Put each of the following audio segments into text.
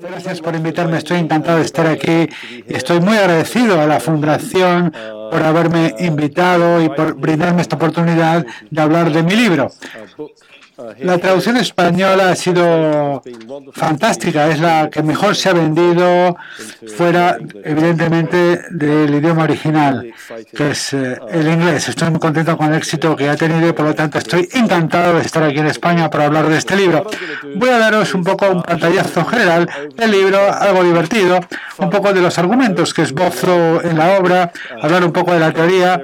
Gracias por invitarme. Estoy encantado de estar aquí. Estoy muy agradecido a la Fundación por haberme invitado y por brindarme esta oportunidad de hablar de mi libro. La traducción española ha sido fantástica, es la que mejor se ha vendido fuera, evidentemente, del idioma original, que es eh, el inglés. Estoy muy contento con el éxito que ha tenido y, por lo tanto, estoy encantado de estar aquí en España para hablar de este libro. Voy a daros un poco un pantallazo general del libro, algo divertido, un poco de los argumentos que esbozo en la obra, hablar un poco de la teoría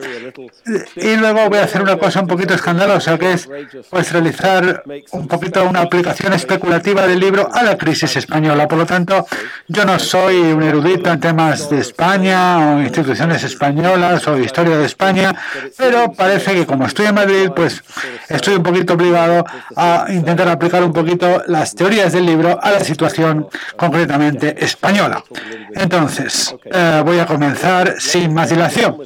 y luego voy a hacer una cosa un poquito escandalosa, que es pues realizar un poquito una aplicación especulativa del libro a la crisis española. Por lo tanto, yo no soy un erudito en temas de España o instituciones españolas o historia de España, pero parece que como estoy en Madrid, pues estoy un poquito obligado a intentar aplicar un poquito las teorías del libro a la situación concretamente española. Entonces, eh, voy a comenzar sin más dilación.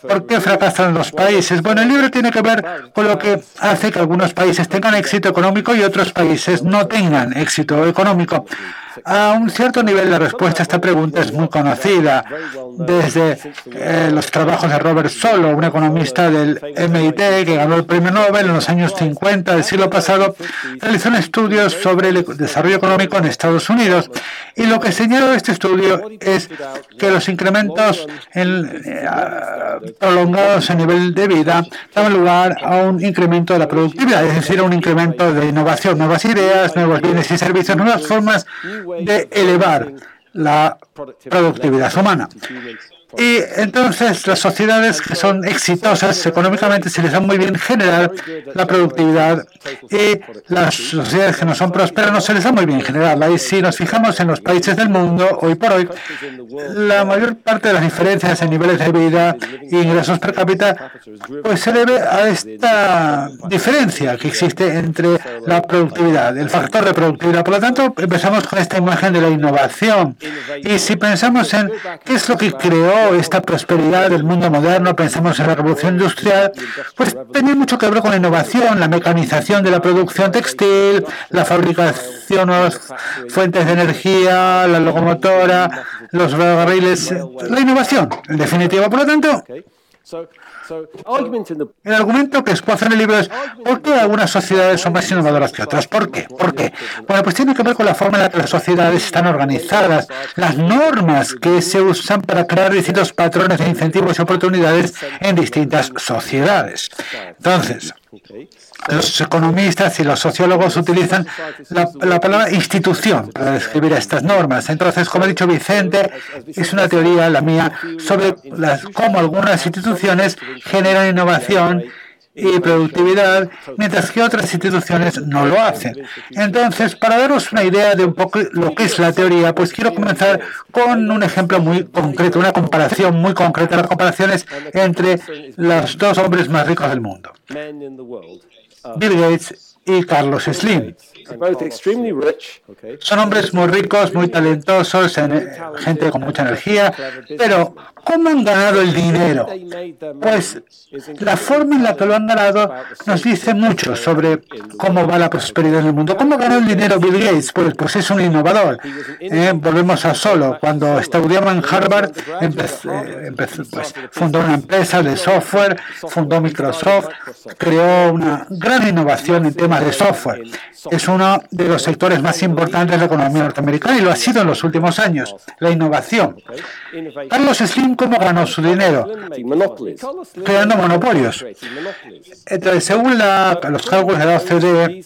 ¿Por qué fracasan los países? Bueno, el libro tiene que ver con lo que hace que algunos países tengan éxito económico y otros países no tengan éxito económico. A un cierto nivel la respuesta a esta pregunta es muy conocida. Desde eh, los trabajos de Robert Solo, un economista del MIT que ganó el premio Nobel en los años 50 del siglo pasado, realizó un estudio sobre el desarrollo económico en Estados Unidos. Y lo que señaló este estudio es que los incrementos eh, prolongados a nivel de vida daban lugar a un incremento de la productividad, es decir, a un incremento de innovación, nuevas ideas, nuevos bienes y servicios, nuevas formas de elevar la productividad humana. Y entonces las sociedades que son exitosas económicamente se les da muy bien generar la productividad y las sociedades que no son prósperas no se les da muy bien generarla. Y si nos fijamos en los países del mundo, hoy por hoy, la mayor parte de las diferencias en niveles de vida e ingresos per cápita pues se debe a esta diferencia que existe entre la productividad, el factor de productividad. Por lo tanto, empezamos con esta imagen de la innovación. Y si pensamos en qué es lo que creó esta prosperidad del mundo moderno, pensamos en la revolución industrial, pues tenía mucho que ver con la innovación, la mecanización de la producción textil, la fabricación de fuentes de energía, la locomotora, los ferrocarriles, la innovación, en definitiva. Por lo tanto, el argumento que expuso en el libro es ¿por qué algunas sociedades son más innovadoras que otras? ¿Por qué? ¿Por qué? Bueno, pues tiene que ver con la forma en la que las sociedades están organizadas, las normas que se usan para crear distintos patrones de incentivos y oportunidades en distintas sociedades. Entonces, los economistas y los sociólogos utilizan la, palabra institución para describir estas normas. Entonces, como ha dicho Vicente, es una teoría, la mía, sobre cómo algunas instituciones generan innovación y productividad, mientras que otras instituciones no lo hacen. Entonces, para daros una idea de un poco lo que es la teoría, pues quiero comenzar con un ejemplo muy concreto, una comparación muy concreta, las comparaciones entre los dos hombres más ricos del mundo. Bill Gates y Carlos Slim. Son hombres muy ricos, muy talentosos, gente con mucha energía, pero ¿cómo han ganado el dinero? Pues la forma en la que lo han ganado nos dice mucho sobre cómo va la prosperidad en el mundo. ¿Cómo ganó el dinero Bill Gates? Pues, pues es un innovador. Eh, volvemos a solo. Cuando estudiaba en Harvard, empezó, pues, fundó una empresa de software, fundó Microsoft, creó una gran innovación en temas de software. Es uno de los sectores más importantes de la economía norteamericana y lo ha sido en los últimos años, la innovación. Carlos Slim, ¿cómo ganó su dinero? Creando monopolios. Según los cálculos de la OCDE,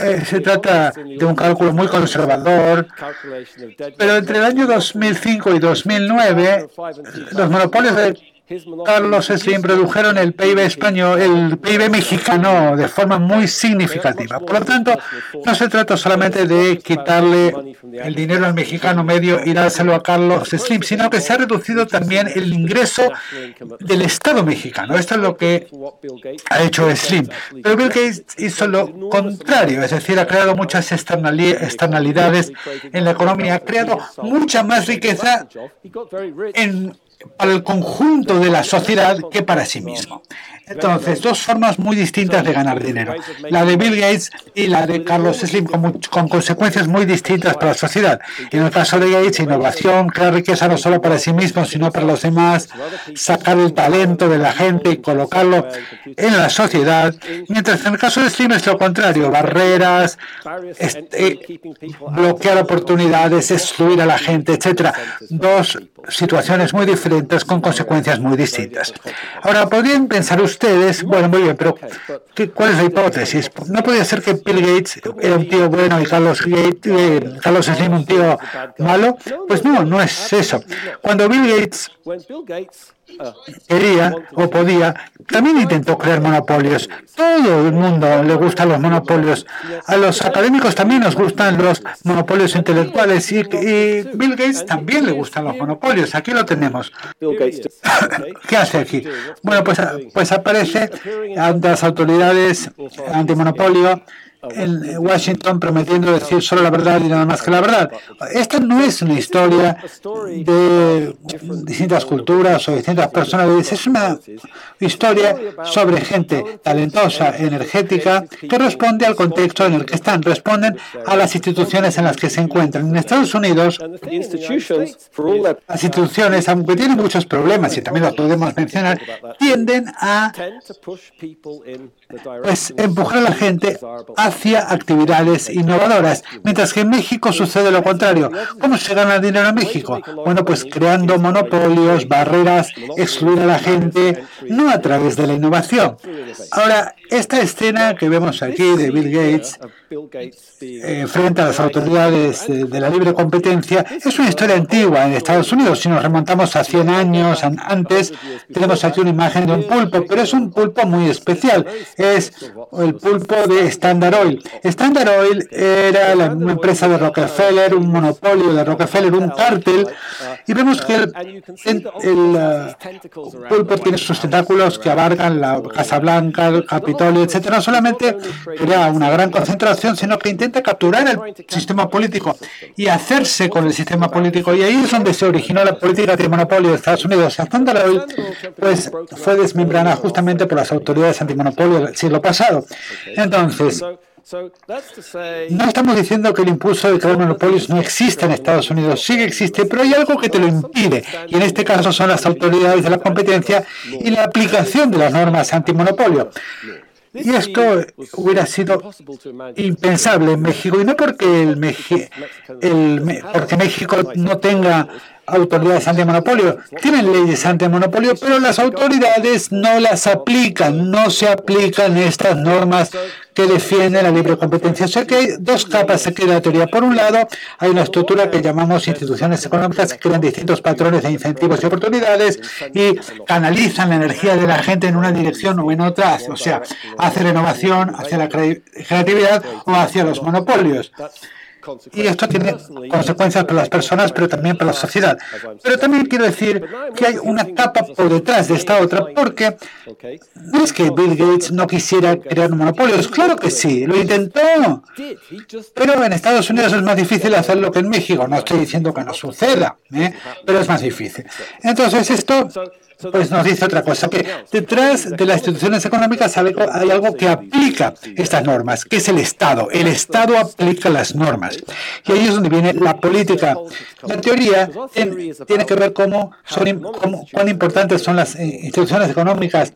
eh, se trata de un cálculo muy conservador, pero entre el año 2005 y 2009, los monopolios de Carlos Slim produjeron el PIB español, el PIB mexicano de forma muy significativa. Por lo tanto, no se trata solamente de quitarle el dinero al mexicano medio y dárselo a Carlos Slim, sino que se ha reducido también el ingreso del Estado mexicano. Esto es lo que ha hecho Slim. Pero Bill Gates hizo lo contrario, es decir, ha creado muchas externalidades en la economía, ha creado mucha más riqueza en para el conjunto de la sociedad que para sí mismo. Entonces, dos formas muy distintas de ganar dinero. La de Bill Gates y la de Carlos Slim, con, con, consecuencias muy distintas para la sociedad. En el caso de Gates, innovación, crear riqueza no solo para sí mismo, sino para los demás, sacar el talento de la gente y colocarlo en la sociedad. Mientras en el caso de Slim es lo contrario, barreras, este, bloquear oportunidades, excluir a la gente, etcétera. Dos situaciones muy diferentes con consecuencias muy distintas. Ahora, podrían pensar ustedes, bueno, muy bien, pero ¿cuál es la hipótesis? ¿No podría ser que Bill Gates era un tío bueno y Carlos, Gates, eh, Carlos Slim un tío malo? Pues no, no es eso. Cuando Bill Gates quería o podía, también intentó crear monopolios. Todo el mundo le gustan los monopolios. A los académicos también nos gustan los monopolios intelectuales y, y Bill Gates también le gustan los monopolios. Aquí lo tenemos. ¿Qué hace aquí? Bueno, pues, pues aparece las autoridades antimonopolio en Washington prometiendo decir solo la verdad y nada más que la verdad. Esta no es una historia de distintas culturas o distintas personalidades, es una historia sobre gente talentosa, energética, que responde al contexto en el que están, responden a las instituciones en las que se encuentran. En Estados Unidos, las instituciones, aunque tienen muchos problemas, y también los podemos mencionar, tienden a pues, empujar a la gente hacia actividades innovadoras, mientras que en México sucede lo contrario. ¿Cómo se gana dinero en México? Bueno, pues creando monopolios, barreras, excluir a la gente, no a través de la innovación. Ahora, esta escena que vemos aquí de Bill Gates eh, frente a las autoridades de, la libre competencia es una historia antigua en Estados Unidos. Si nos remontamos a 100 años antes, tenemos aquí una imagen de un pulpo, pero es un pulpo muy especial. Es el pulpo de Standard Oil. Standard Oil era la, una empresa de Rockefeller, un monopolio de Rockefeller, un cártel, y vemos que el, el, pulpo tiene sus tentáculos que abarcan la Casa Blanca, el Capitolio, etcétera. No solamente crea una gran concentración, sino que intenta capturar el sistema político y hacerse con el sistema político. Y ahí es donde se originó la política de monopolio de Estados Unidos. Standard Oil pues, fue desmembrada justamente por las autoridades antimonopolio del siglo pasado. Entonces, no estamos diciendo que el impulso de crear monopolios no existe en Estados Unidos, sí que existe, pero hay algo que te lo impide, y en este caso son las autoridades de la competencia y la aplicación de las normas antimonopolio. Y esto hubiera sido impensable en México, y no porque, el, el, porque México no tenga autoridades antimonopolio. Tienen leyes antimonopolio, pero las autoridades no las aplican, no se aplican estas normas que defienden la libre competencia. O sea que hay dos capas aquí de la teoría. Por un lado, hay una estructura que llamamos instituciones económicas que crean distintos patrones de incentivos y oportunidades y canalizan la energía de la gente en una dirección o en otra, o sea, hacia la innovación, hacia la creatividad o hacia los monopolios. Y esto tiene consecuencias para las personas, pero también para la sociedad. Pero también quiero decir que hay una capa por detrás de esta otra, porque no es que Bill Gates no quisiera crear un monopolio, claro que sí, lo intentó. Pero en Estados Unidos es más difícil hacerlo que en México. No estoy diciendo que no suceda, ¿eh? pero es más difícil. Entonces esto pues nos dice otra cosa, que detrás de las instituciones económicas hay algo que aplica estas normas, que es el Estado. El Estado aplica las normas. Y ahí es donde viene la política. La teoría tiene que ver cómo son, cómo, cuán importantes son las eh, instituciones económicas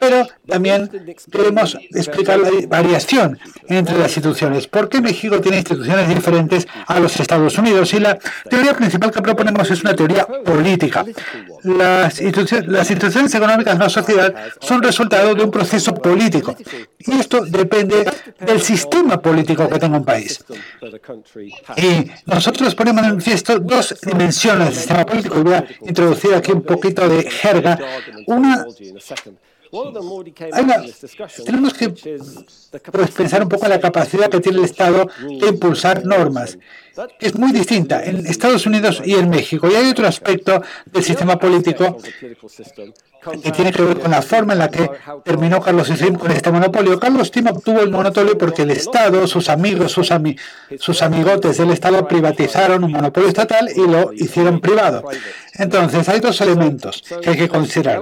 pero también queremos explicar la variación entre las instituciones. ¿Por qué México tiene instituciones diferentes a los Estados Unidos? Y la teoría principal que proponemos es una teoría política. Las instituciones, las instituciones económicas de la sociedad son resultado de un proceso político. Y esto depende del sistema político que tenga un país. Y nosotros ponemos en manifiesto dos dimensiones del sistema político. Voy a introducir aquí un poquito de jerga. Una tenemos que pues, pensar un poco en la capacidad que tiene el Estado de impulsar normas. Es muy distinta en Estados Unidos y en México. Y hay otro aspecto del sistema político que tiene que ver con la forma en la que terminó Carlos Slim con este monopolio. Carlos Slim obtuvo el monopolio porque el Estado, sus amigos, sus, sus amigotes del Estado privatizaron un monopolio estatal y lo hicieron privado. Entonces, hay dos elementos que hay que considerar.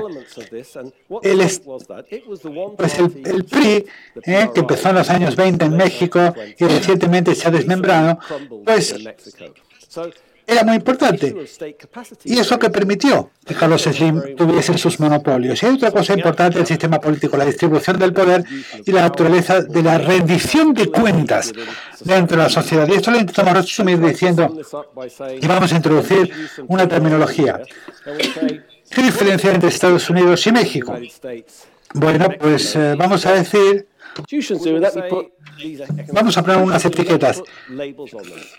El, pues el, PRI, eh, que empezó en los años 20 en México y recientemente se ha desmembrado, pues era muy importante. Y eso que permitió que Carlos Slim tuviese sus monopolios. Y hay otra cosa importante del sistema político, la distribución del poder y la naturaleza de la rendición de cuentas dentro de la sociedad. Y esto lo intentamos resumir diciendo, y vamos a introducir una terminología. ¿Qué diferencia entre Estados Unidos y México? Bueno, pues eh, vamos a decir Vamos a poner unas etiquetas.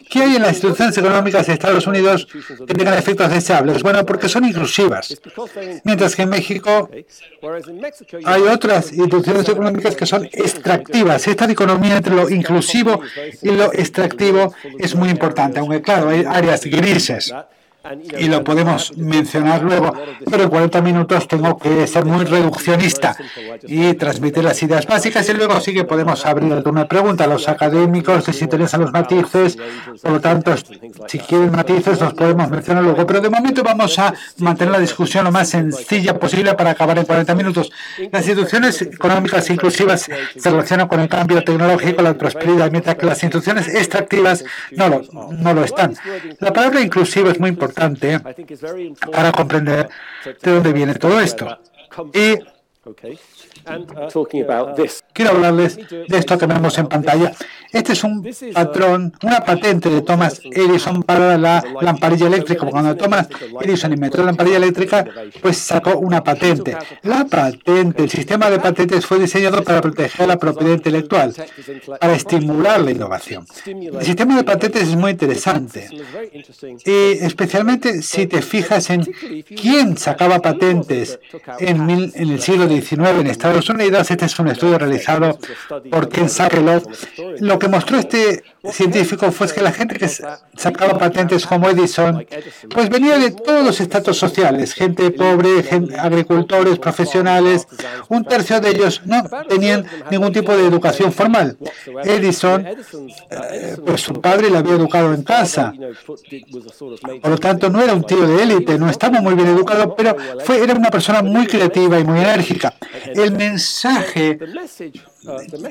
¿Qué hay en las instituciones económicas de Estados Unidos que tengan efectos deseables? Bueno, porque son inclusivas. Mientras que en México hay otras instituciones económicas que son extractivas. Esta dicotomía entre lo inclusivo y lo extractivo es muy importante, aunque claro, hay áreas grises y lo podemos mencionar luego, pero en 40 minutos tengo que ser muy reduccionista y transmitir las ideas básicas y luego sí que podemos abrir alguna pregunta. Los académicos les interesan los matices, por lo tanto, si quieren matices los podemos mencionar luego, pero de momento vamos a mantener la discusión lo más sencilla posible para acabar en 40 minutos. Las instituciones económicas inclusivas se relacionan con el cambio tecnológico, la prosperidad, mientras que las instituciones extractivas no lo, no lo están. La palabra inclusiva es muy importante para comprender de dónde viene todo esto. Quiero hablarles de esto que vemos en pantalla. Este es un patrón, una patente de Thomas Edison para la lamparilla eléctrica. Cuando Thomas Edison inventó la lamparilla eléctrica, pues sacó una patente. La patente, el sistema de patentes fue diseñado para proteger la propiedad intelectual, para estimular la innovación. El sistema de patentes es muy interesante. Y especialmente si te fijas en quién sacaba patentes en, en el siglo XIX en Estados Unidos. Este es un estudio realizado por Ken Sakelov. Lo que mostró este científico fue que la gente que sacaba patentes como Edison, pues venía de todos los estratos sociales, gente pobre, agricultores, profesionales. Un tercio de ellos no tenían ningún tipo de educación formal. Edison, eh, pues su padre le había educado en casa. Por lo tanto, no era un tío de élite, no estaba muy bien educado, pero era una persona muy creativa y muy enérgica. El mensaje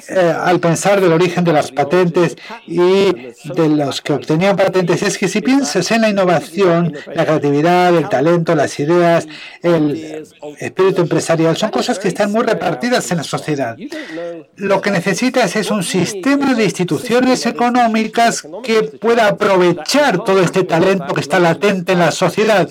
eh, al pensar del origen de las patentes y de los que obtenían patentes es que si piensas en la innovación, la creatividad, el talento, las ideas, el espíritu empresarial, son cosas que están muy repartidas en la sociedad. Lo que necesitas es un sistema de instituciones económicas que pueda aprovechar todo este talento que está latente en la sociedad.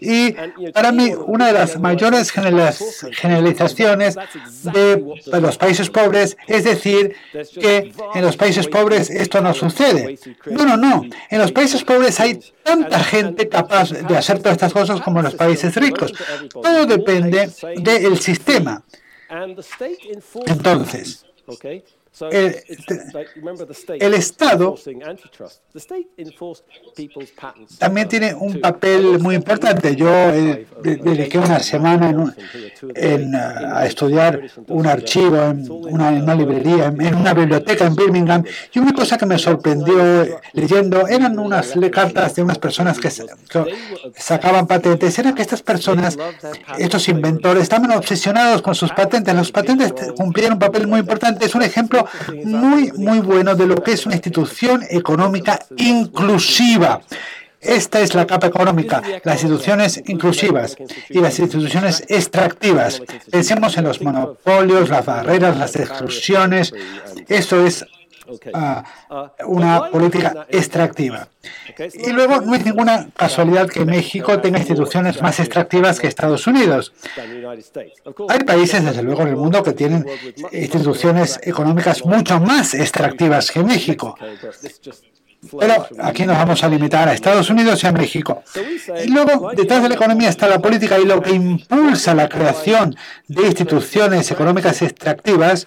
Y para mí, una de las mayores generalizaciones de los países pobres es decir que en los países pobres esto no sucede. No, no, no. En los países pobres hay tanta gente capaz de hacer todas estas cosas como en los países ricos. Todo depende del sistema. Entonces, el, Estado también tiene un papel muy importante. Yo eh, dediqué una semana en, a estudiar un archivo en una, librería, en, una biblioteca en Birmingham, y una cosa que me sorprendió leyendo eran unas cartas de unas personas que, sacaban patentes. Era que estas personas, estos inventores, estaban obsesionados con sus patentes. Los patentes cumplían un papel muy importante. Es un ejemplo muy, muy bueno de lo que es una institución económica inclusiva. Esta es la capa económica, las instituciones inclusivas y las instituciones extractivas. Pensemos en los monopolios, las barreras, las exclusiones. Eso es ah, una política extractiva. Y luego no es ninguna casualidad que México tenga instituciones más extractivas que Estados Unidos. Hay países, desde luego, en el mundo que tienen instituciones económicas mucho más extractivas que México. Pero aquí nos vamos a limitar a Estados Unidos y a México. Y luego, detrás de la economía está la política y lo que impulsa la creación de instituciones económicas extractivas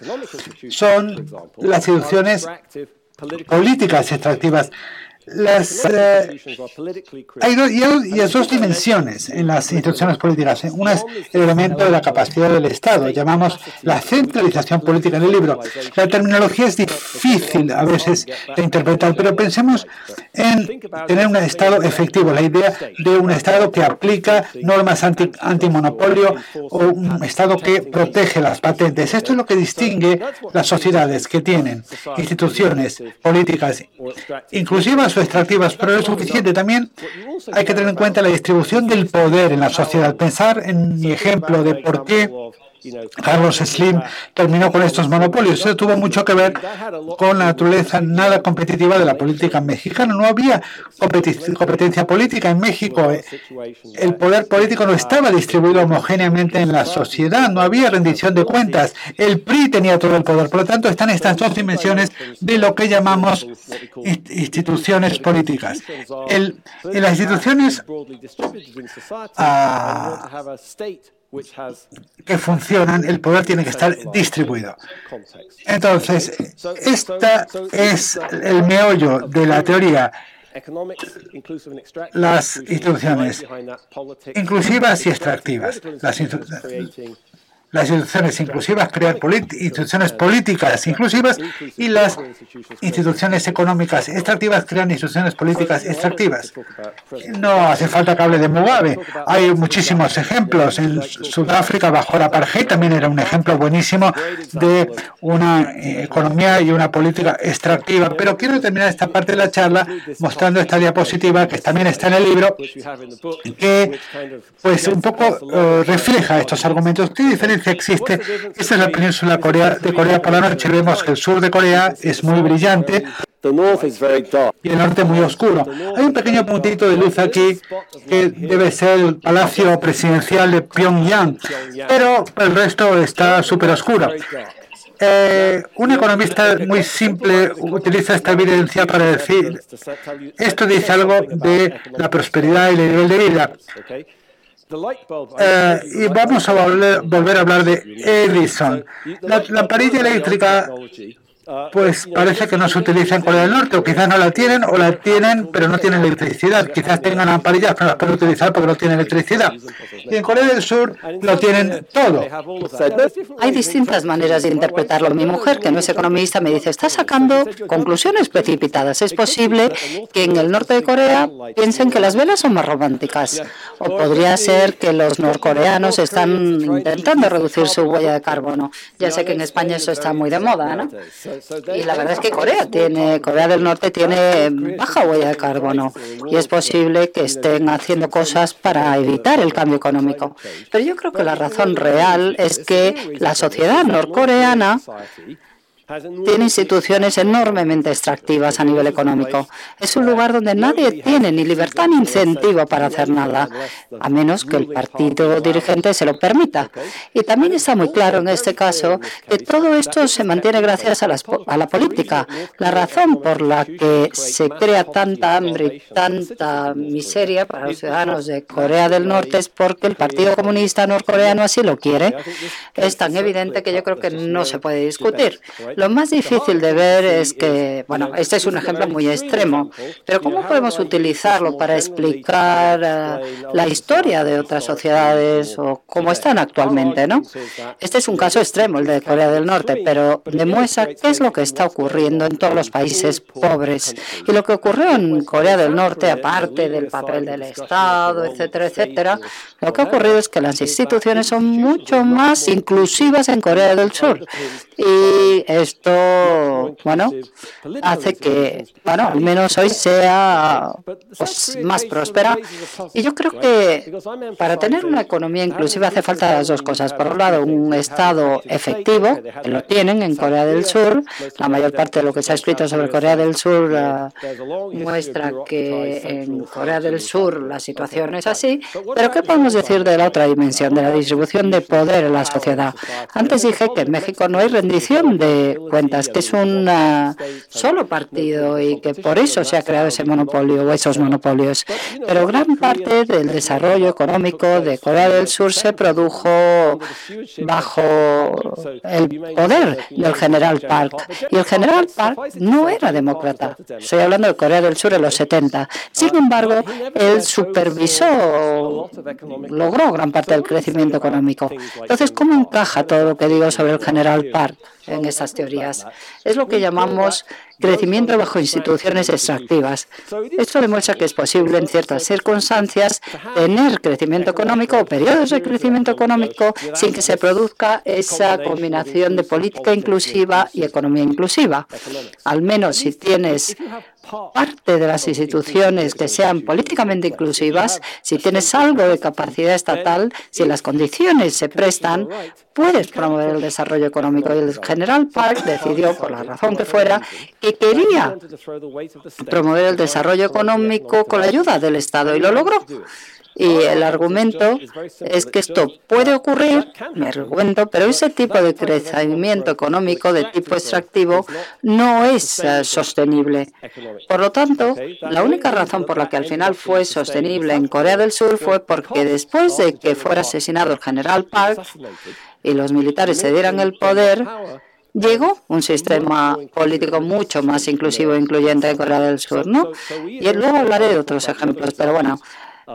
son las instituciones políticas extractivas Las, eh, hay, dos, y hay dos dimensiones en las instituciones políticas. Una es el elemento de la capacidad del Estado, llamamos la centralización política en el libro. La terminología es difícil a veces de interpretar, pero pensemos en tener un Estado efectivo, la idea de un Estado que aplica normas anti, antimonopolio o un Estado que protege las patentes. Esto es lo que distingue las sociedades que tienen instituciones políticas inclusivas extractivas, pero es suficiente. También hay que tener en cuenta la distribución del poder en la sociedad. Pensar en mi ejemplo de por qué Carlos Slim terminó con estos monopolios. Eso tuvo mucho que ver con la naturaleza nada competitiva de la política mexicana. No había competencia política en México. El poder político no estaba distribuido homogéneamente en la sociedad. No había rendición de cuentas. El PRI tenía todo el poder. Por lo tanto, están estas dos dimensiones de lo que llamamos instituciones políticas. en las instituciones que funcionan, el poder tiene que estar distribuido. Entonces, esta es el meollo de la teoría. Las instituciones inclusivas y extractivas. Las las instituciones inclusivas, crear instituciones políticas inclusivas y las instituciones económicas extractivas crean instituciones políticas extractivas. No hace falta que hable de Mugabe. Hay muchísimos ejemplos. En Sudáfrica, bajo la apartheid, también era un ejemplo buenísimo de una eh, economía y una política extractiva. Pero quiero terminar esta parte de la charla mostrando esta diapositiva que también está en el libro, que pues un poco eh, refleja estos argumentos. ¿Qué diferencia existe. Esta es la península Corea, de Corea por la noche. Vemos que el sur de Corea es muy brillante y el norte muy oscuro. Hay un pequeño puntito de luz aquí que debe ser el palacio presidencial de Pyongyang, pero el resto está súper oscuro. Eh, un economista muy simple utiliza esta evidencia para decir, esto dice algo de la prosperidad y el nivel de vida. Eh, y vamos a volver, volver, a hablar de Edison. La lamparilla eléctrica pues parece que no se utiliza en Corea del Norte, o quizás no la tienen, o la tienen, pero no tienen electricidad. Quizás tengan lamparillas, pero no las pueden utilizar porque no tienen electricidad. Y en Corea del Sur lo tienen todo. Hay distintas maneras de interpretarlo. Mi mujer, que no es economista, me dice, está sacando conclusiones precipitadas. Es posible que en el norte de Corea piensen que las velas son más románticas. O podría ser que los norcoreanos están intentando reducir su huella de carbono. Ya sé que en España eso está muy de moda, ¿no? Y la verdad es que Corea tiene, Corea del Norte tiene baja huella de carbono y es posible que estén haciendo cosas para evitar el cambio económico. Pero yo creo que la razón real es que la sociedad norcoreana tiene instituciones enormemente extractivas a nivel económico. Es un lugar donde nadie tiene ni libertad ni incentivo para hacer nada, a menos que el partido dirigente se lo permita. Y también está muy claro en este caso que todo esto se mantiene gracias a, la política. La razón por la que se crea tanta hambre y tanta miseria para los ciudadanos de Corea del Norte es porque el Partido Comunista norcoreano así lo quiere. Es tan evidente que yo creo que no se puede discutir. Lo más difícil de ver es que, bueno, este es un ejemplo muy extremo, pero ¿cómo podemos utilizarlo para explicar eh, la historia de otras sociedades o cómo están actualmente, ¿no? Este es un caso extremo, el de Corea del Norte, pero demuestra qué es lo que está ocurriendo en todos los países pobres. Y lo que ocurrió en Corea del Norte, aparte del papel del Estado, etcétera, etcétera, lo que ha ocurrido es que las instituciones son mucho más inclusivas en Corea del Sur. Y esto, bueno, hace que, bueno, al menos hoy sea pues, más próspera. Y yo creo que para tener una economía inclusiva hace falta dos cosas. Por un lado, un Estado efectivo, que lo tienen en Corea del Sur. La mayor parte de lo que se ha escrito sobre Corea del Sur uh, muestra que en Corea del Sur la situación es así. Pero ¿qué podemos decir de la otra dimensión, de la distribución de poder en la sociedad? Antes dije que en México no hay rendición de cuentas, que es un solo partido y que por eso se ha creado ese monopolio o esos monopolios. Pero gran parte del desarrollo económico de Corea del Sur se produjo bajo el poder del general Park. Y el general Park no era demócrata. Estoy hablando de Corea del Sur en los 70. Sin embargo, él supervisó, logró gran parte del crecimiento económico. Entonces, ¿cómo encaja todo lo que digo sobre el general Park en estas teorías? Es lo que llamamos crecimiento bajo instituciones extractivas. Esto demuestra que es posible en ciertas circunstancias tener crecimiento económico o periodos de crecimiento económico sin que se produzca esa combinación de política inclusiva y economía inclusiva. Al menos si tienes parte de las instituciones que sean políticamente inclusivas, si tienes algo de capacidad estatal, si las condiciones se prestan, puedes promover el desarrollo económico. Y el general Park decidió, por la razón que fuera, que quería promover el desarrollo económico con la ayuda del Estado y lo logró. Y el argumento es que esto puede ocurrir, me argumento, pero ese tipo de crecimiento económico de tipo extractivo no es sostenible. Por lo tanto, la única razón por la que al final fue sostenible en Corea del Sur fue porque después de que fuera asesinado el general Park y los militares se dieran el poder, llegó un sistema político mucho más inclusivo e incluyente en Corea del Sur, ¿no? Y luego hablaré de otros ejemplos, pero bueno,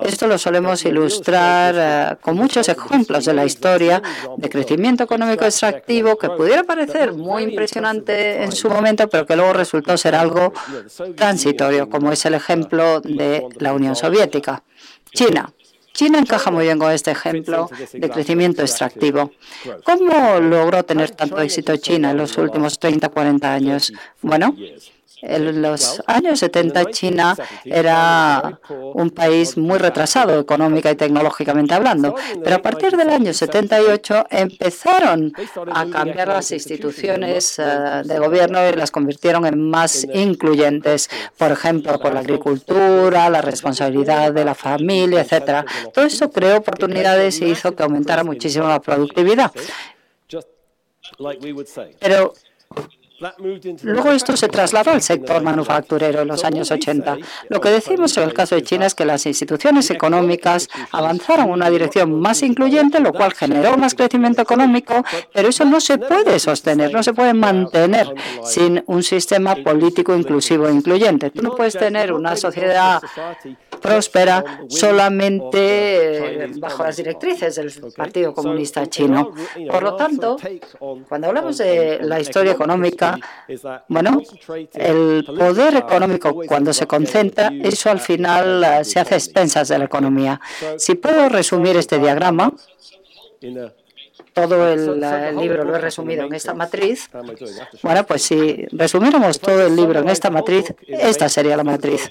esto lo solemos ilustrar eh, con muchos ejemplos de la historia de crecimiento económico extractivo que pudiera parecer muy impresionante en su momento, pero que luego resultó ser algo transitorio, como es el ejemplo de la Unión Soviética. China. China encaja muy bien con este ejemplo de crecimiento extractivo. ¿Cómo logró tener tanto éxito China en los últimos 30, 40 años? Bueno, en los años 70 China era un país muy retrasado económica y tecnológicamente hablando, pero a partir del año 78 empezaron a cambiar las instituciones eh, de gobierno y las convirtieron en más incluyentes, por ejemplo, por la agricultura, la responsabilidad de la familia, etcétera. Todo eso creó oportunidades y hizo que aumentara muchísimo la productividad. Pero Luego esto se trasladó al sector manufacturero en los años 80. Lo que decimos en el caso de China es que las instituciones económicas avanzaron en una dirección más incluyente, lo cual generó más crecimiento económico, pero eso no se puede sostener, no se puede mantener sin un sistema político inclusivo e incluyente. Tú no puedes tener una sociedad próspera solamente bajo las directrices del Partido Comunista Chino. Por lo tanto, cuando hablamos de la historia económica, bueno, el poder económico cuando se concentra, eso al final eh, se hace a expensas de la economía. Si puedo resumir este diagrama, todo el, libro lo he resumido en esta matriz. Bueno, pues si resumiéramos todo el libro en esta matriz, esta sería la matriz.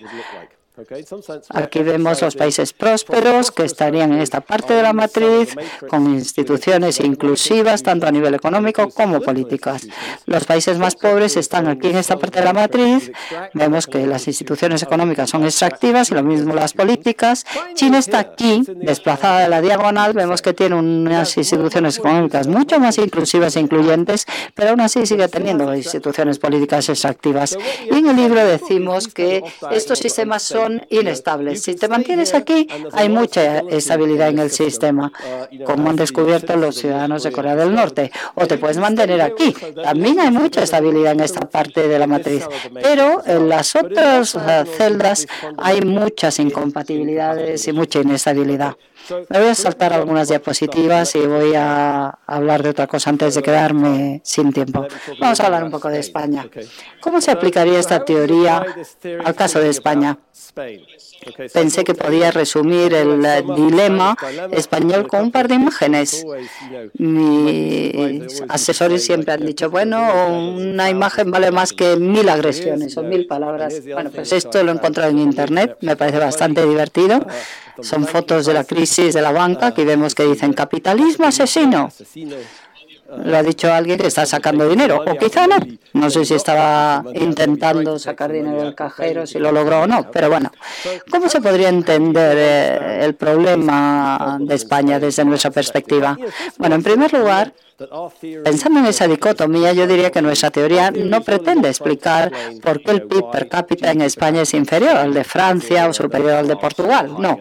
Aquí vemos los países prósperos que estarían en esta parte de la matriz con instituciones inclusivas tanto a nivel económico como políticas. Los países más pobres están aquí en esta parte de la matriz. Vemos que las instituciones económicas son extractivas y lo mismo las políticas. China está aquí, desplazada de la diagonal. Vemos que tiene unas instituciones económicas mucho más inclusivas e incluyentes, pero aún así sigue teniendo instituciones políticas extractivas. Y en el libro decimos que estos sistemas son inestables. Si te mantienes aquí, hay mucha estabilidad en el sistema, como han descubierto los ciudadanos de Corea del Norte. O te puedes mantener aquí. También hay mucha estabilidad en esta parte de la matriz. Pero en las otras celdas hay muchas incompatibilidades y mucha inestabilidad. Me voy a saltar algunas diapositivas y voy a hablar de otra cosa antes de quedarme sin tiempo. Vamos a hablar un poco de España. ¿Cómo se aplicaría esta teoría al caso de España? Pensé que podía resumir el dilema español con un par de imágenes. Mis asesores siempre han dicho, bueno, una imagen vale más que mil agresiones o mil palabras. Bueno, pues esto lo he encontrado en Internet, me parece bastante divertido. Son fotos de la crisis de la banca, que vemos que dicen capitalismo asesino lo ha dicho alguien que está sacando dinero, o quizá no. No sé si estaba intentando sacar dinero del cajero, si lo logró o no, pero bueno, ¿cómo se podría entender eh, el problema de España desde nuestra perspectiva? Bueno, en primer lugar, Pensando en esa dicotomía, yo diría que nuestra teoría no pretende explicar por qué el PIB per cápita en España es inferior al de Francia o superior al de Portugal. No.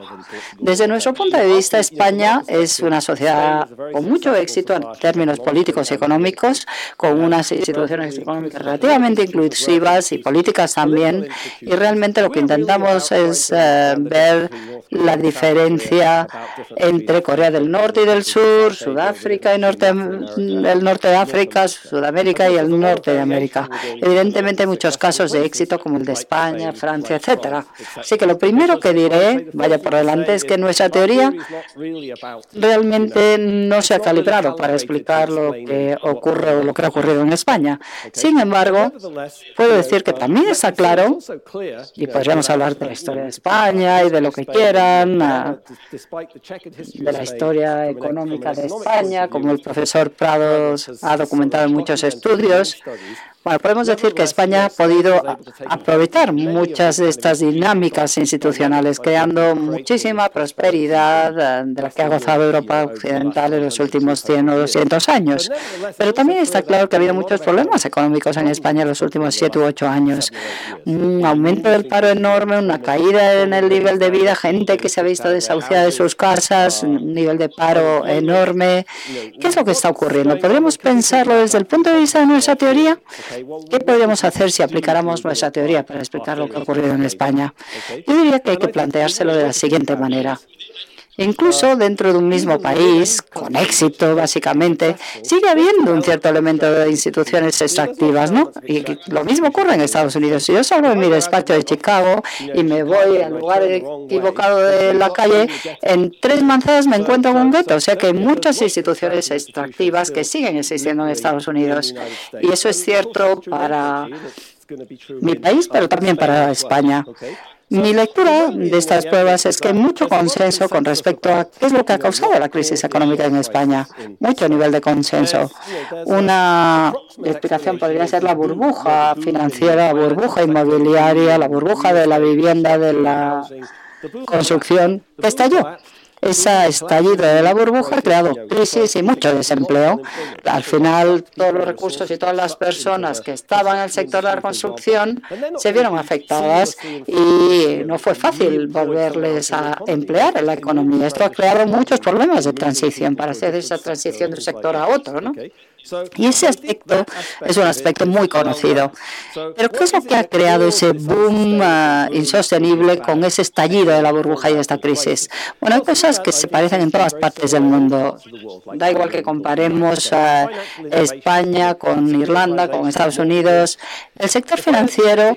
Desde nuestro punto de vista, España es una sociedad con mucho éxito en términos políticos y económicos, con unas instituciones económicas relativamente inclusivas y políticas también. Y realmente lo que intentamos es eh, ver la diferencia entre Corea del Norte y del Sur, Sudáfrica y Norte el norte de África, Sudamérica y el norte de América. Evidentemente hay muchos casos de éxito como el de España, Francia, etcétera. Así que lo primero que diré, vaya por delante, es que nuestra teoría realmente no se ha calibrado para explicar lo que ocurre o lo que ha ocurrido en España. Sin embargo, puedo decir que también está claro, y podríamos hablar de la historia de España y de lo que quieran, ah, de la historia económica de España, como el profesor Prados ha documentado en muchos estudios, bueno, podemos decir que España ha podido aprovechar muchas de estas dinámicas institucionales, creando muchísima prosperidad eh, de la que ha gozado Europa Occidental en los últimos 100 o 200 años. Pero también está claro que ha habido muchos problemas económicos en España en los últimos 7 u 8 años. Un aumento del paro enorme, una caída en el nivel de vida, gente que se ha visto desahuciada de sus casas, un nivel de paro enorme. ¿Qué es lo que está ocurriendo? ¿Podríamos pensarlo desde el punto de vista de nuestra teoría? ¿Qué podríamos hacer si aplicáramos nuestra teoría para explicar lo que ha ocurrido en España? Yo diría que hay que planteárselo de la siguiente manera. Incluso dentro de un mismo país, con éxito básicamente, sigue habiendo un cierto elemento de instituciones extractivas, ¿no? Y lo mismo ocurre en Estados Unidos. Si yo salgo de mi despacho de Chicago y me voy al lugar equivocado de la calle, en tres manzanas me encuentro con un gueto. O sea que hay muchas instituciones extractivas que siguen existiendo en Estados Unidos. Y eso es cierto para mi país, pero también para España. Mi lectura de estas pruebas es que hay mucho consenso con respecto a qué es lo que ha causado la crisis económica en España. Mucho nivel de consenso. Una explicación podría ser la burbuja financiera, la burbuja inmobiliaria, la burbuja de la vivienda, de la construcción que estalló ese estallido de la burbuja ha creado crisis y mucho desempleo. Al final, todos los recursos y todas las personas que estaban en el sector de la construcción se vieron afectadas y no fue fácil volverles a emplear en la economía. Esto ha creado muchos problemas de transición para hacer esa transición de un sector a otro. ¿no? Y ese aspecto es un aspecto muy conocido. Pero ¿qué es lo que ha creado ese boom ah, insostenible con ese estallido de la burbuja y de esta crisis? Bueno, hay cosas que se parecen en todas partes del mundo. Da igual que comparemos a España con Irlanda, con Estados Unidos. El sector financiero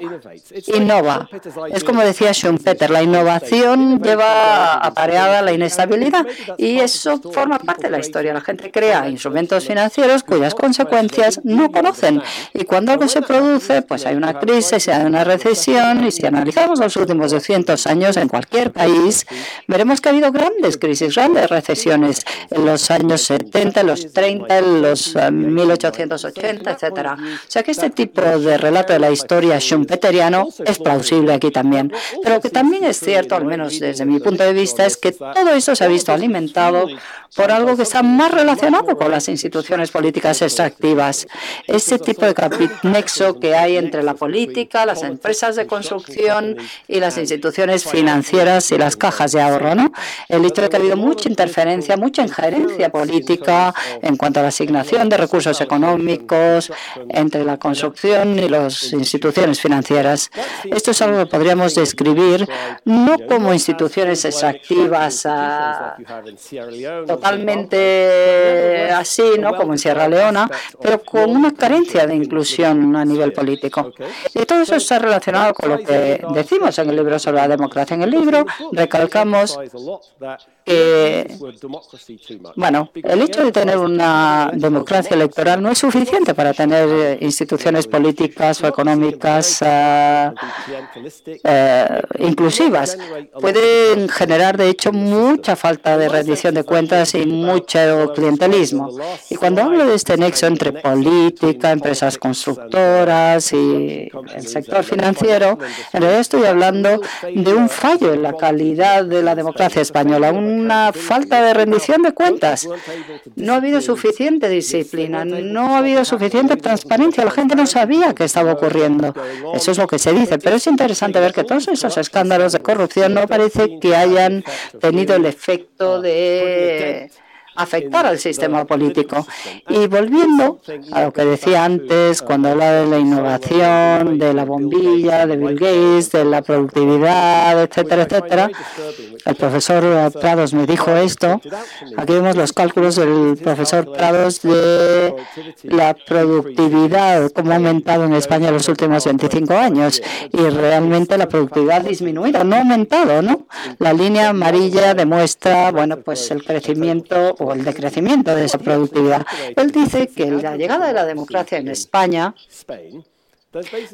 innova. Es como decía Schumpeter, la innovación lleva apareada la inestabilidad y eso forma parte de la historia. La gente crea instrumentos financieros cuyas consecuencias no conocen. Y cuando algo se produce, pues hay una crisis, hay una recesión, y si analizamos los últimos 200 años en cualquier país, veremos que ha habido grandes crisis, grandes recesiones en los años 70, los 30, en los 1880, eh, etcétera. O sea que este tipo de relato de la historia schumpeteriano es plausible aquí también. Pero que también es cierto, al menos desde mi punto de vista, es que todo esto se ha visto alimentado por algo que está más relacionado con las instituciones políticas extractivas. Ese tipo de nexo que hay entre la política, las empresas de construcción y las instituciones financieras y las cajas de ahorro. ¿no? El hecho de que ha habido mucha interferencia, mucha injerencia política en cuanto a la asignación de recursos económicos entre la construcción y las instituciones financieras. Esto es algo que podríamos describir no como instituciones extractivas ah, totalmente así, ¿no? como en Sierra Leona, pero con una carencia de inclusión a nivel político. Y todo eso está relacionado con lo que decimos en el libro sobre la democracia. En el libro recalcamos que, bueno, el hecho de tener una democracia electoral no es suficiente para tener instituciones políticas o económicas uh, uh, inclusivas. Pueden generar, de hecho, mucha falta de rendición de cuentas y mucho clientelismo. Y cuando hablo de este nexo entre política, empresas constructoras y el sector financiero, en realidad estoy hablando de un fallo en la calidad de la democracia española, una falta de rendición de cuentas. No ha habido suficiente disciplina, no ha habido suficiente transparencia, la gente no sabía qué estaba ocurriendo. Eso es lo que se dice, pero es interesante ver que todos esos escándalos de corrupción no parece que hayan tenido el efecto de afectar al sistema político. Y volviendo a lo que decía antes, cuando hablaba de la innovación, de la bombilla, de Bill Gates, de la productividad, etcétera, etcétera, el profesor Prados me dijo esto. Aquí vemos los cálculos del profesor Prados de la productividad, cómo ha aumentado en España en los últimos 25 años. Y realmente la productividad ha disminuido, no ha aumentado, ¿no? La línea amarilla demuestra, bueno, pues el crecimiento o el decrecimiento de esa productividad. Él dice que la llegada de la democracia en España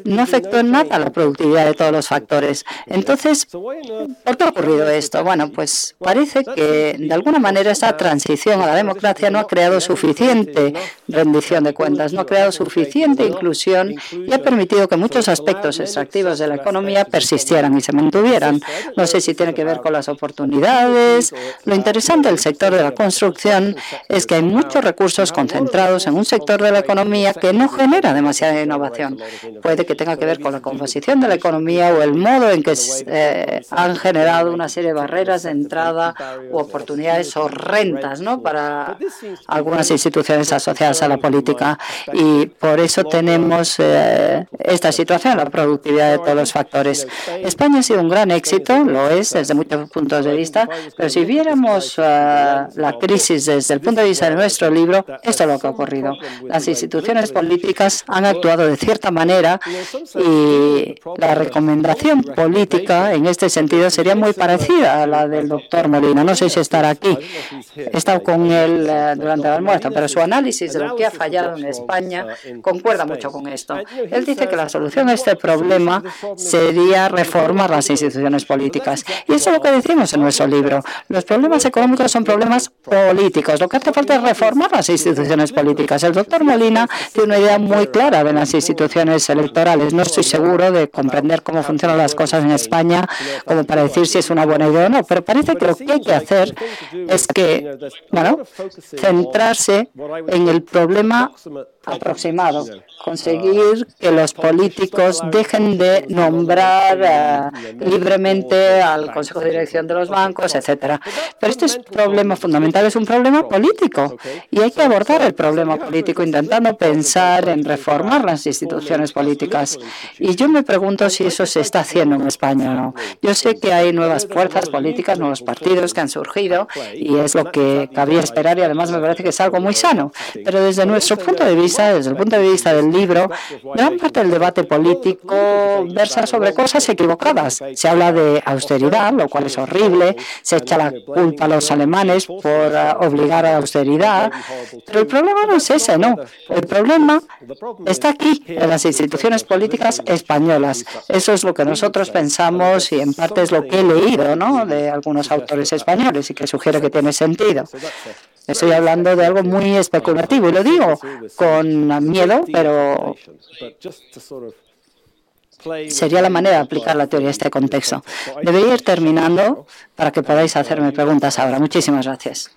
no afectó en nada la productividad de todos los factores. Entonces, ¿por qué ha ocurrido esto? Bueno, pues parece que de alguna manera esa transición a la democracia no ha creado suficiente rendición de cuentas, no ha creado suficiente inclusión y ha permitido que muchos aspectos extractivos de la economía persistieran y se mantuvieran. No sé si tiene que ver con las oportunidades. Lo interesante del sector de la construcción es que hay muchos recursos concentrados en un sector de la economía que no genera demasiada innovación. Puede que tenga que ver con la composición de la economía o el modo en que eh, han generado una serie de barreras de entrada u oportunidades o rentas ¿no? para algunas instituciones asociadas a la política. Y por eso tenemos eh, esta situación, la productividad de todos los factores. España ha sido un gran éxito, lo es desde muchos puntos de vista, pero si viéramos eh, la crisis desde el punto de vista de nuestro libro, esto es lo que ha ocurrido. Las instituciones políticas han actuado de cierta manera y la recomendación política en este sentido sería muy parecida a la del doctor Molina. No sé si estará aquí. He estado con él eh, durante el almuerzo, pero su análisis de lo que ha fallado en España concuerda mucho con esto. Él dice que la solución a este problema sería reformar las instituciones políticas. Y eso es lo que decimos en nuestro libro. Los problemas económicos son problemas políticos. Lo que hace falta es reformar las instituciones políticas. El doctor Molina tiene una idea muy clara de las instituciones electorales. No estoy seguro de comprender cómo funcionan las cosas en España como para decir si es una buena idea o no, pero parece que lo que hay que hacer es que, bueno, centrarse en el problema aproximado, conseguir que los políticos dejen de nombrar eh, libremente al Consejo de Dirección de los bancos, etcétera. Pero este es problema fundamental, es un problema político y hay que abordar el problema político intentando pensar en reformar las instituciones políticas. Y yo me pregunto si eso se está haciendo en España o no. Yo sé que hay nuevas fuerzas políticas, nuevos partidos que han surgido y es lo que cabía esperar y además me parece que es algo muy sano. Pero desde nuestro punto de vista, desde el punto de vista del libro, gran parte del debate político versa sobre cosas equivocadas. Se habla de austeridad, lo cual es horrible, se echa la culpa a los alemanes por eh, obligar a la austeridad, pero el problema no es ese, no. El problema está aquí, en las instituciones políticas españolas. Eso es lo que nosotros pensamos y en parte es lo que he leído ¿no? de algunos autores españoles y que sugiere que tiene sentido. Estoy hablando de algo muy especulativo y lo digo miedo, pero sería la manera de aplicar la teoría a este contexto. Debería ir terminando para que podáis hacerme preguntas ahora. Muchísimas gracias.